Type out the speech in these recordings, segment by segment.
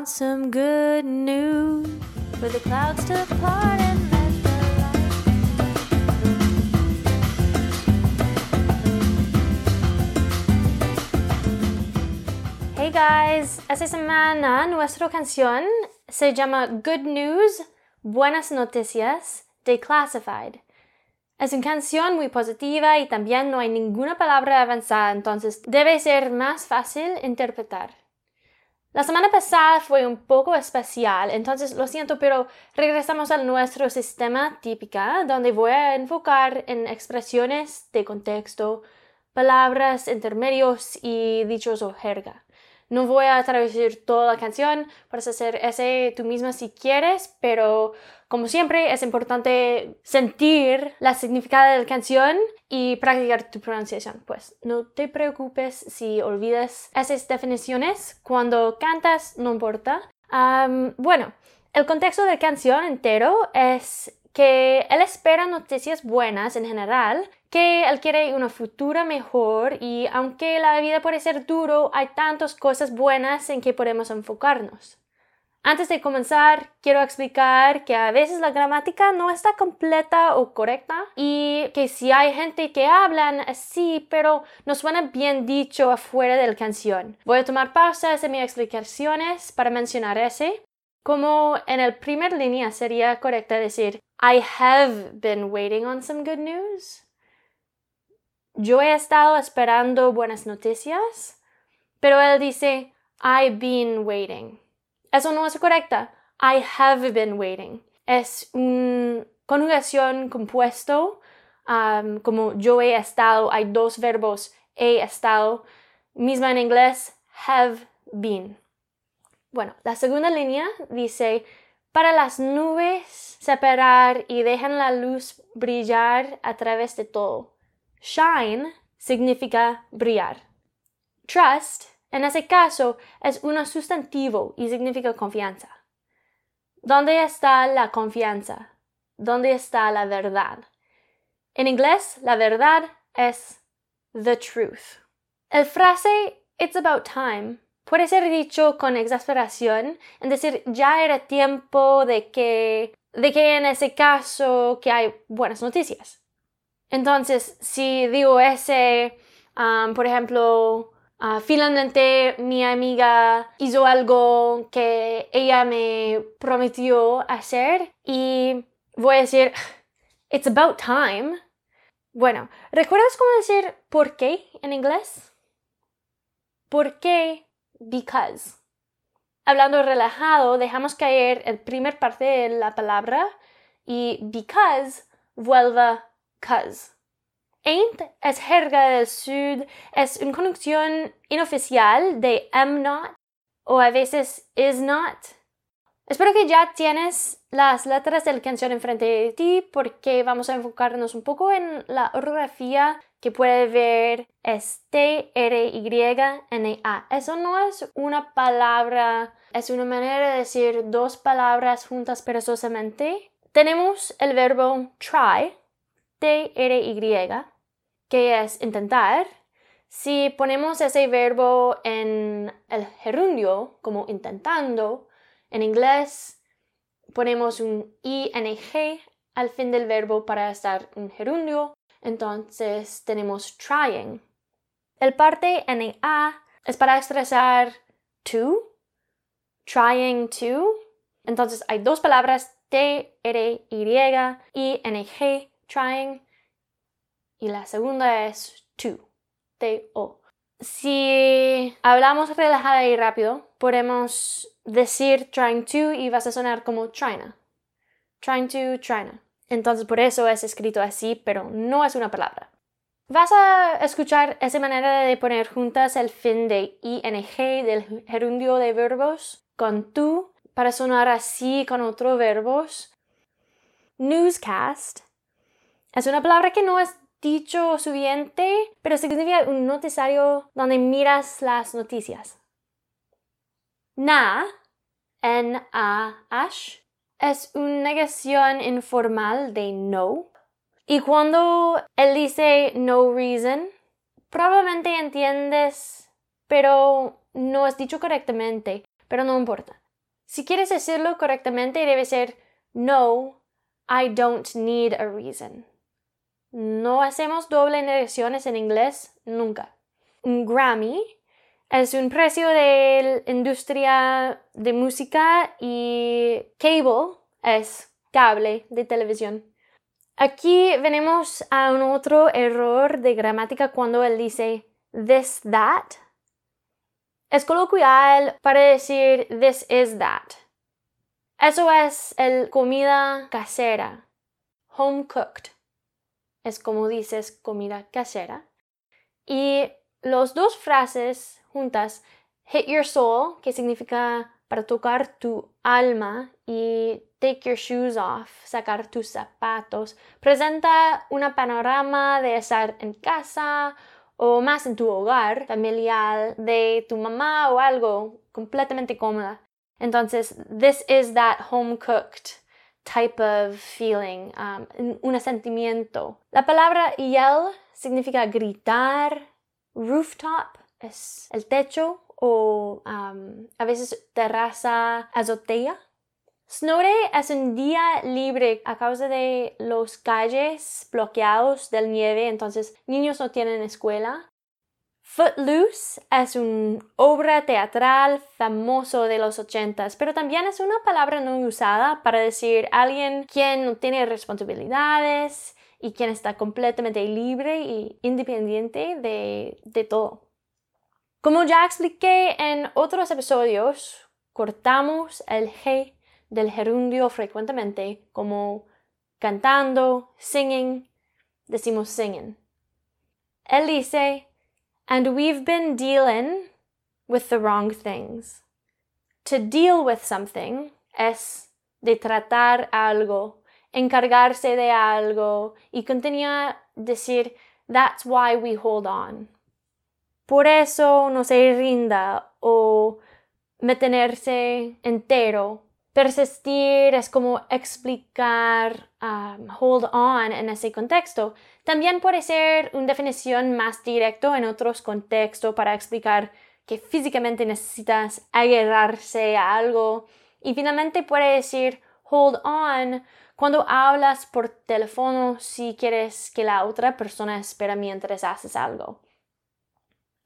want some good news for the clouds to part and Hey guys, esta semana nuestra canción se llama Good News, Buenas Noticias, de Classified. Es una canción muy positiva y también no hay ninguna palabra avanzada, entonces debe ser más fácil interpretar. La semana pasada fue un poco especial, entonces lo siento, pero regresamos a nuestro sistema típica, donde voy a enfocar en expresiones de contexto, palabras, intermedios y dichos o jerga. No voy a traducir toda la canción, puedes hacer ese tú misma si quieres, pero como siempre es importante sentir la significado de la canción y practicar tu pronunciación. Pues no te preocupes si olvidas esas definiciones cuando cantas, no importa. Bueno, el contexto de la canción entero es que él espera noticias buenas en general, que él quiere una futura mejor y aunque la vida puede ser duro, hay tantas cosas buenas en que podemos enfocarnos. Antes de comenzar, quiero explicar que a veces la gramática no está completa o correcta y que si hay gente que hablan así, pero no suena bien dicho afuera de la canción. Voy a tomar pausas en mis explicaciones para mencionar ese. Como en el primer línea sería correcta decir I have been waiting on some good news. Yo he estado esperando buenas noticias, pero él dice I've been waiting. Eso no es correcta. I have been waiting. Es una conjugación compuesto, um, como yo he estado. Hay dos verbos, he estado. Misma en inglés, have been. Bueno, la segunda línea dice, para las nubes separar y dejan la luz brillar a través de todo. Shine significa brillar. Trust, en ese caso, es un sustantivo y significa confianza. ¿Dónde está la confianza? ¿Dónde está la verdad? En inglés, la verdad es the truth. El frase It's about time puede ser dicho con exasperación, en decir ya era tiempo de que, de que en ese caso que hay buenas noticias. Entonces, si digo ese, um, por ejemplo, uh, finalmente mi amiga hizo algo que ella me prometió hacer y voy a decir, it's about time. Bueno, ¿recuerdas cómo decir por qué en inglés? ¿Por qué? Because. Hablando relajado, dejamos caer el primer parte de la palabra y because vuelve cause. Ain't es jerga del sur, es una conjunción inoficial de am not o a veces is not. Espero que ya tienes las letras de la canción enfrente de ti porque vamos a enfocarnos un poco en la ortografía que puede ver es T-R-Y-N-A. Eso no es una palabra, es una manera de decir dos palabras juntas perezosamente. Tenemos el verbo try, T-R-Y, que es intentar. Si ponemos ese verbo en el gerundio, como intentando, en inglés ponemos un ing al fin del verbo para estar un gerundio entonces tenemos trying. El parte NA es para expresar to, trying to. Entonces hay dos palabras T, R, Y y N, G, trying. Y la segunda es to, T, O. Si hablamos relajada y rápido, podemos decir trying to y vas a sonar como trying. Trying to, trying. Entonces por eso es escrito así, pero no es una palabra. Vas a escuchar esa manera de poner juntas el fin de ing del gerundio de verbos con tú para sonar así con otros verbos. Newscast es una palabra que no es dicho suficiente, pero significa un noticiario donde miras las noticias. Na, N-A-H, es una negación informal de no. Y cuando él dice no reason, probablemente entiendes, pero no es dicho correctamente, pero no importa. Si quieres decirlo correctamente, debe ser No, I don't need a reason. No hacemos doble negaciones en inglés nunca. Un Grammy es un precio de la industria de música y cable es cable de televisión. Aquí venimos a un otro error de gramática cuando él dice this, that. Es coloquial para decir this is that. Eso es el comida casera, home cooked. Es como dices comida casera. Y los dos frases juntas, hit your soul, que significa para tocar tu alma, y take your shoes off, sacar tus zapatos, presenta una panorama de estar en casa o más en tu hogar familiar de tu mamá o algo completamente cómoda. Entonces, this is that home cooked type of feeling, um, un sentimiento. La palabra yell significa gritar, rooftop es el techo o a veces terraza, azotea. Snow Day es un día libre a causa de los calles bloqueados del nieve, entonces niños no tienen escuela. Footloose es una obra teatral famoso de los ochentas, pero también es una palabra no usada para decir alguien quien no tiene responsabilidades y quien está completamente libre y independiente de, de todo. Como ya expliqué en otros episodios, cortamos el G del gerundio frecuentemente como cantando, singing, decimos singing. Él dice, and we've been dealing with the wrong things. To deal with something es de tratar algo, encargarse de algo y continúa decir, that's why we hold on. Por eso no se rinda o mantenerse entero Persistir es como explicar, um, hold on en ese contexto. También puede ser una definición más directa en otros contextos para explicar que físicamente necesitas agarrarse a algo. Y finalmente puede decir hold on cuando hablas por teléfono si quieres que la otra persona espera mientras haces algo.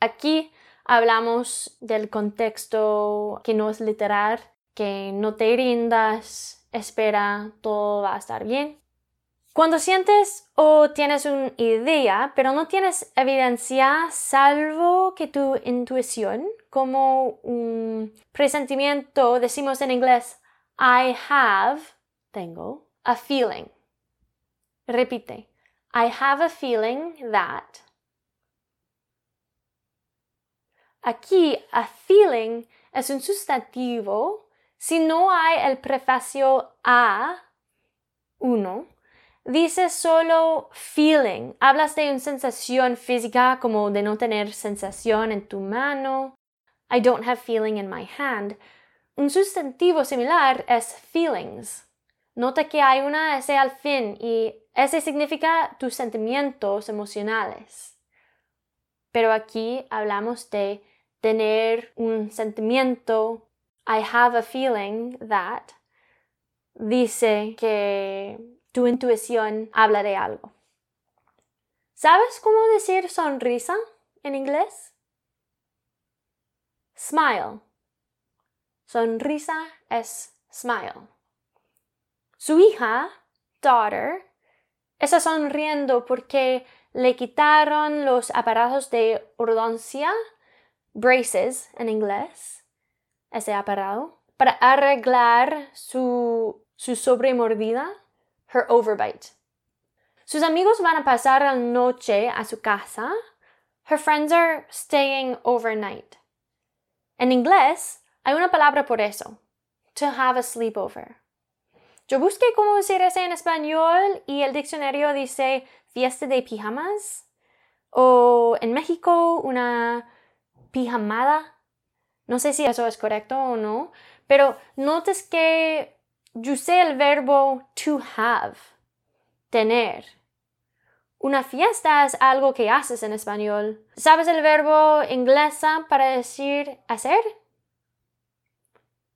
Aquí hablamos del contexto que no es literal que no te rindas, espera, todo va a estar bien. Cuando sientes o tienes una idea, pero no tienes evidencia salvo que tu intuición, como un presentimiento, decimos en inglés, I have, tengo, a feeling. Repite, I have a feeling that. Aquí, a feeling es un sustantivo si no hay el prefacio a, uno, dice solo feeling. Hablas de una sensación física como de no tener sensación en tu mano. I don't have feeling in my hand. Un sustantivo similar es feelings. Nota que hay una S al fin y ese significa tus sentimientos emocionales. Pero aquí hablamos de tener un sentimiento I have a feeling that dice que tu intuición habla de algo. ¿Sabes cómo decir sonrisa en inglés? Smile. Sonrisa es smile. Su hija, daughter, está sonriendo porque le quitaron los aparatos de ortodoncia, braces en inglés, ese aparato para arreglar su, su sobremordida, her overbite. Sus amigos van a pasar la noche a su casa. Her friends are staying overnight. En inglés hay una palabra por eso. To have a sleepover. Yo busqué cómo decir eso en español y el diccionario dice fiesta de pijamas o en México una pijamada no sé si eso es correcto o no, pero notes que yo usé el verbo to have, tener. Una fiesta es algo que haces en español. ¿Sabes el verbo inglesa para decir hacer?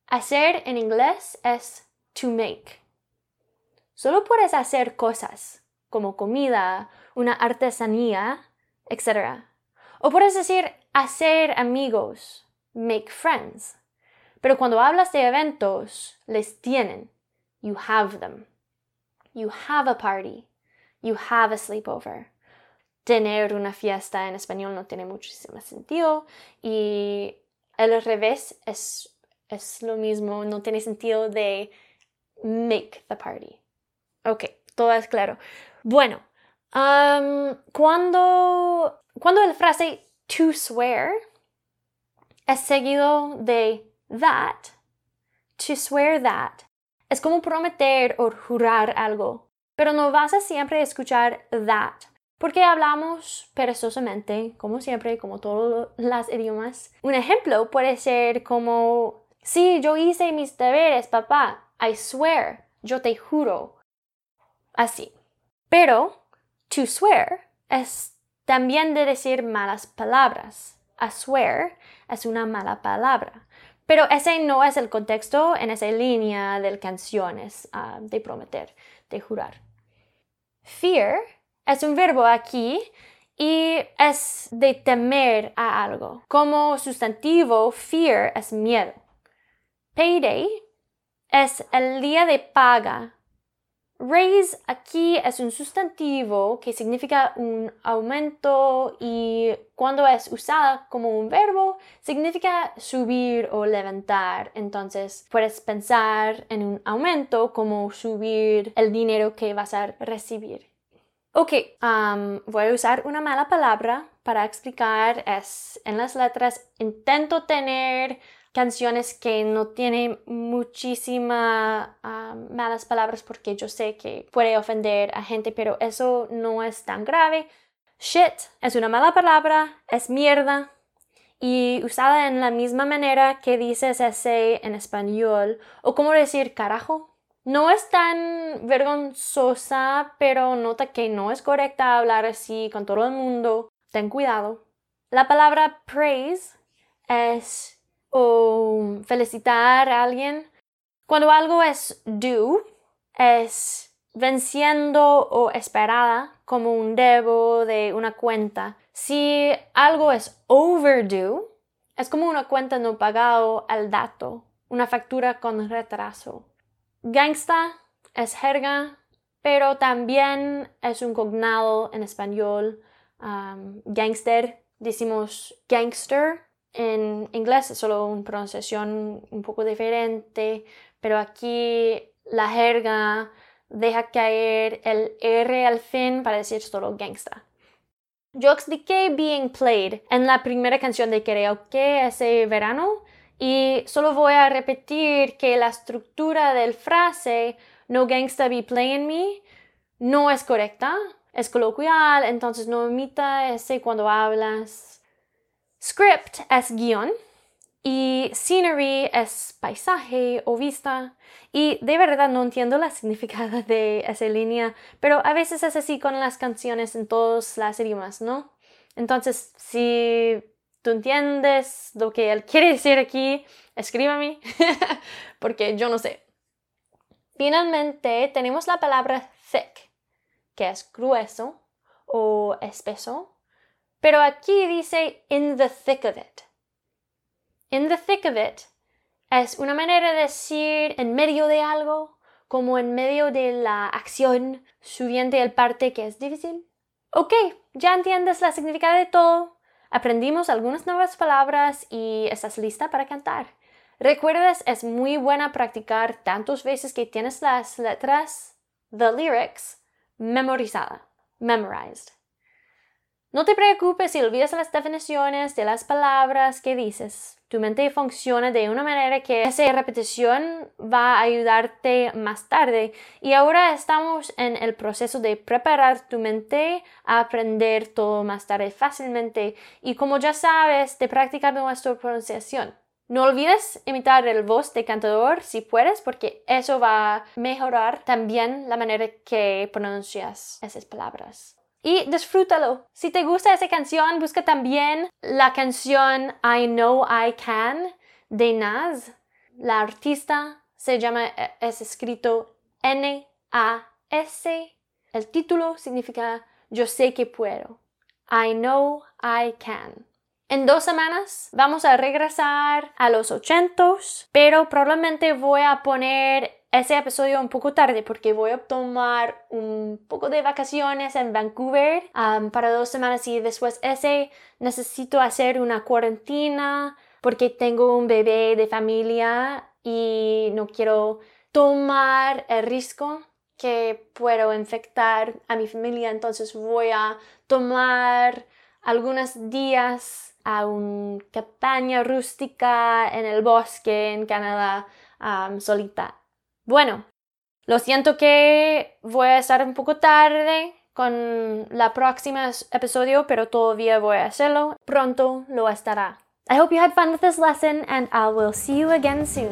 Hacer en inglés es to make. Solo puedes hacer cosas como comida, una artesanía, etc. O puedes decir hacer amigos, make friends. Pero cuando hablas de eventos, les tienen. You have them. You have a party. You have a sleepover. Tener una fiesta en español no tiene muchísimo sentido y al revés es, es lo mismo, no tiene sentido de make the party. Ok, todo es claro. Bueno, cuando, cuando la frase to swear es seguido de that, to swear that, es como prometer o jurar algo, pero no vas a siempre escuchar that, porque hablamos perezosamente, como siempre, como todos los idiomas. Un ejemplo puede ser como, sí, yo hice mis deberes, papá, I swear, yo te juro. Así. Pero, to swear es también de decir malas palabras. A swear es una mala palabra. Pero ese no es el contexto en esa línea de canciones ah, de prometer, de jurar. Fear es un verbo aquí y es de temer a algo. Como sustantivo, fear es miedo. Payday es el día de paga Raise aquí es un sustantivo que significa un aumento y cuando es usada como un verbo significa subir o levantar. Entonces puedes pensar en un aumento como subir el dinero que vas a recibir. Ok, um, voy a usar una mala palabra para explicar. Es en las letras intento tener canciones que no tienen muchísimas ah, malas palabras porque yo sé que puede ofender a gente, pero eso no es tan grave. Shit es una mala palabra, es mierda y usada en la misma manera que dices ese en español o como decir carajo. No es tan vergonzosa, pero nota que no es correcta hablar así con todo el mundo. Ten cuidado. La palabra praise es o felicitar a alguien. Cuando algo es due, es venciendo o esperada como un debo de una cuenta. Si algo es overdue, es como una cuenta no pagado al dato, una factura con retraso. Gangsta es jerga, pero también es un cognado en español. Um, gangster, decimos gangster en inglés es solo una pronunciación un poco diferente, pero aquí la jerga deja caer el R al fin para decir solo gangsta. Yo expliqué Being Played en la primera canción de que ese verano y solo voy a repetir que la estructura del frase No gangsta be playing me no es correcta, es coloquial, entonces no imita ese cuando hablas Script es guion y scenery es paisaje o vista. Y de verdad no entiendo la significado de esa línea, pero a veces es así con las canciones en todos los idiomas, ¿no? Entonces, si tú entiendes lo que él quiere decir aquí, escríbame, porque yo no sé. Finalmente, tenemos la palabra thick, que es grueso o espeso pero aquí dice in the thick of it. In the thick of it es una manera de decir en medio de algo, como en medio de la acción subiente el parte que es difícil. Ok, ya entiendes la significado de todo. Aprendimos algunas nuevas palabras y estás lista para cantar. Recuerdas, es muy buena practicar tantas veces que tienes las letras, the lyrics, memorizada, memorized. No te preocupes si olvidas las definiciones de las palabras que dices. Tu mente funciona de una manera que esa repetición va a ayudarte más tarde y ahora estamos en el proceso de preparar tu mente a aprender todo más tarde fácilmente y como ya sabes de practicar nuestra pronunciación. No olvides imitar el voz de cantador si puedes porque eso va a mejorar también la manera que pronuncias esas palabras y disfrútalo. Si te gusta esa canción, busca también la canción I Know I Can de Nas. la artista se llama, e, es escrito N-A-S. El título significa Yo sé que puedo. I know I can. En dos semanas vamos a regresar a los ochentos, pero probablemente voy a poner ese episodio un poco tarde porque voy a tomar un poco de vacaciones en Vancouver um, para dos semanas y después ese necesito hacer una cuarentena porque tengo un bebé de familia y no quiero tomar el riesgo que puedo infectar a mi familia entonces voy a tomar algunos días a una cabaña rústica en el bosque en Canadá solita. Bueno, lo siento que voy a estar un poco tarde con la próxima episodio, pero todavía voy a hacerlo. Pronto lo estará. I hope you had fun with this lesson and I will see you again soon.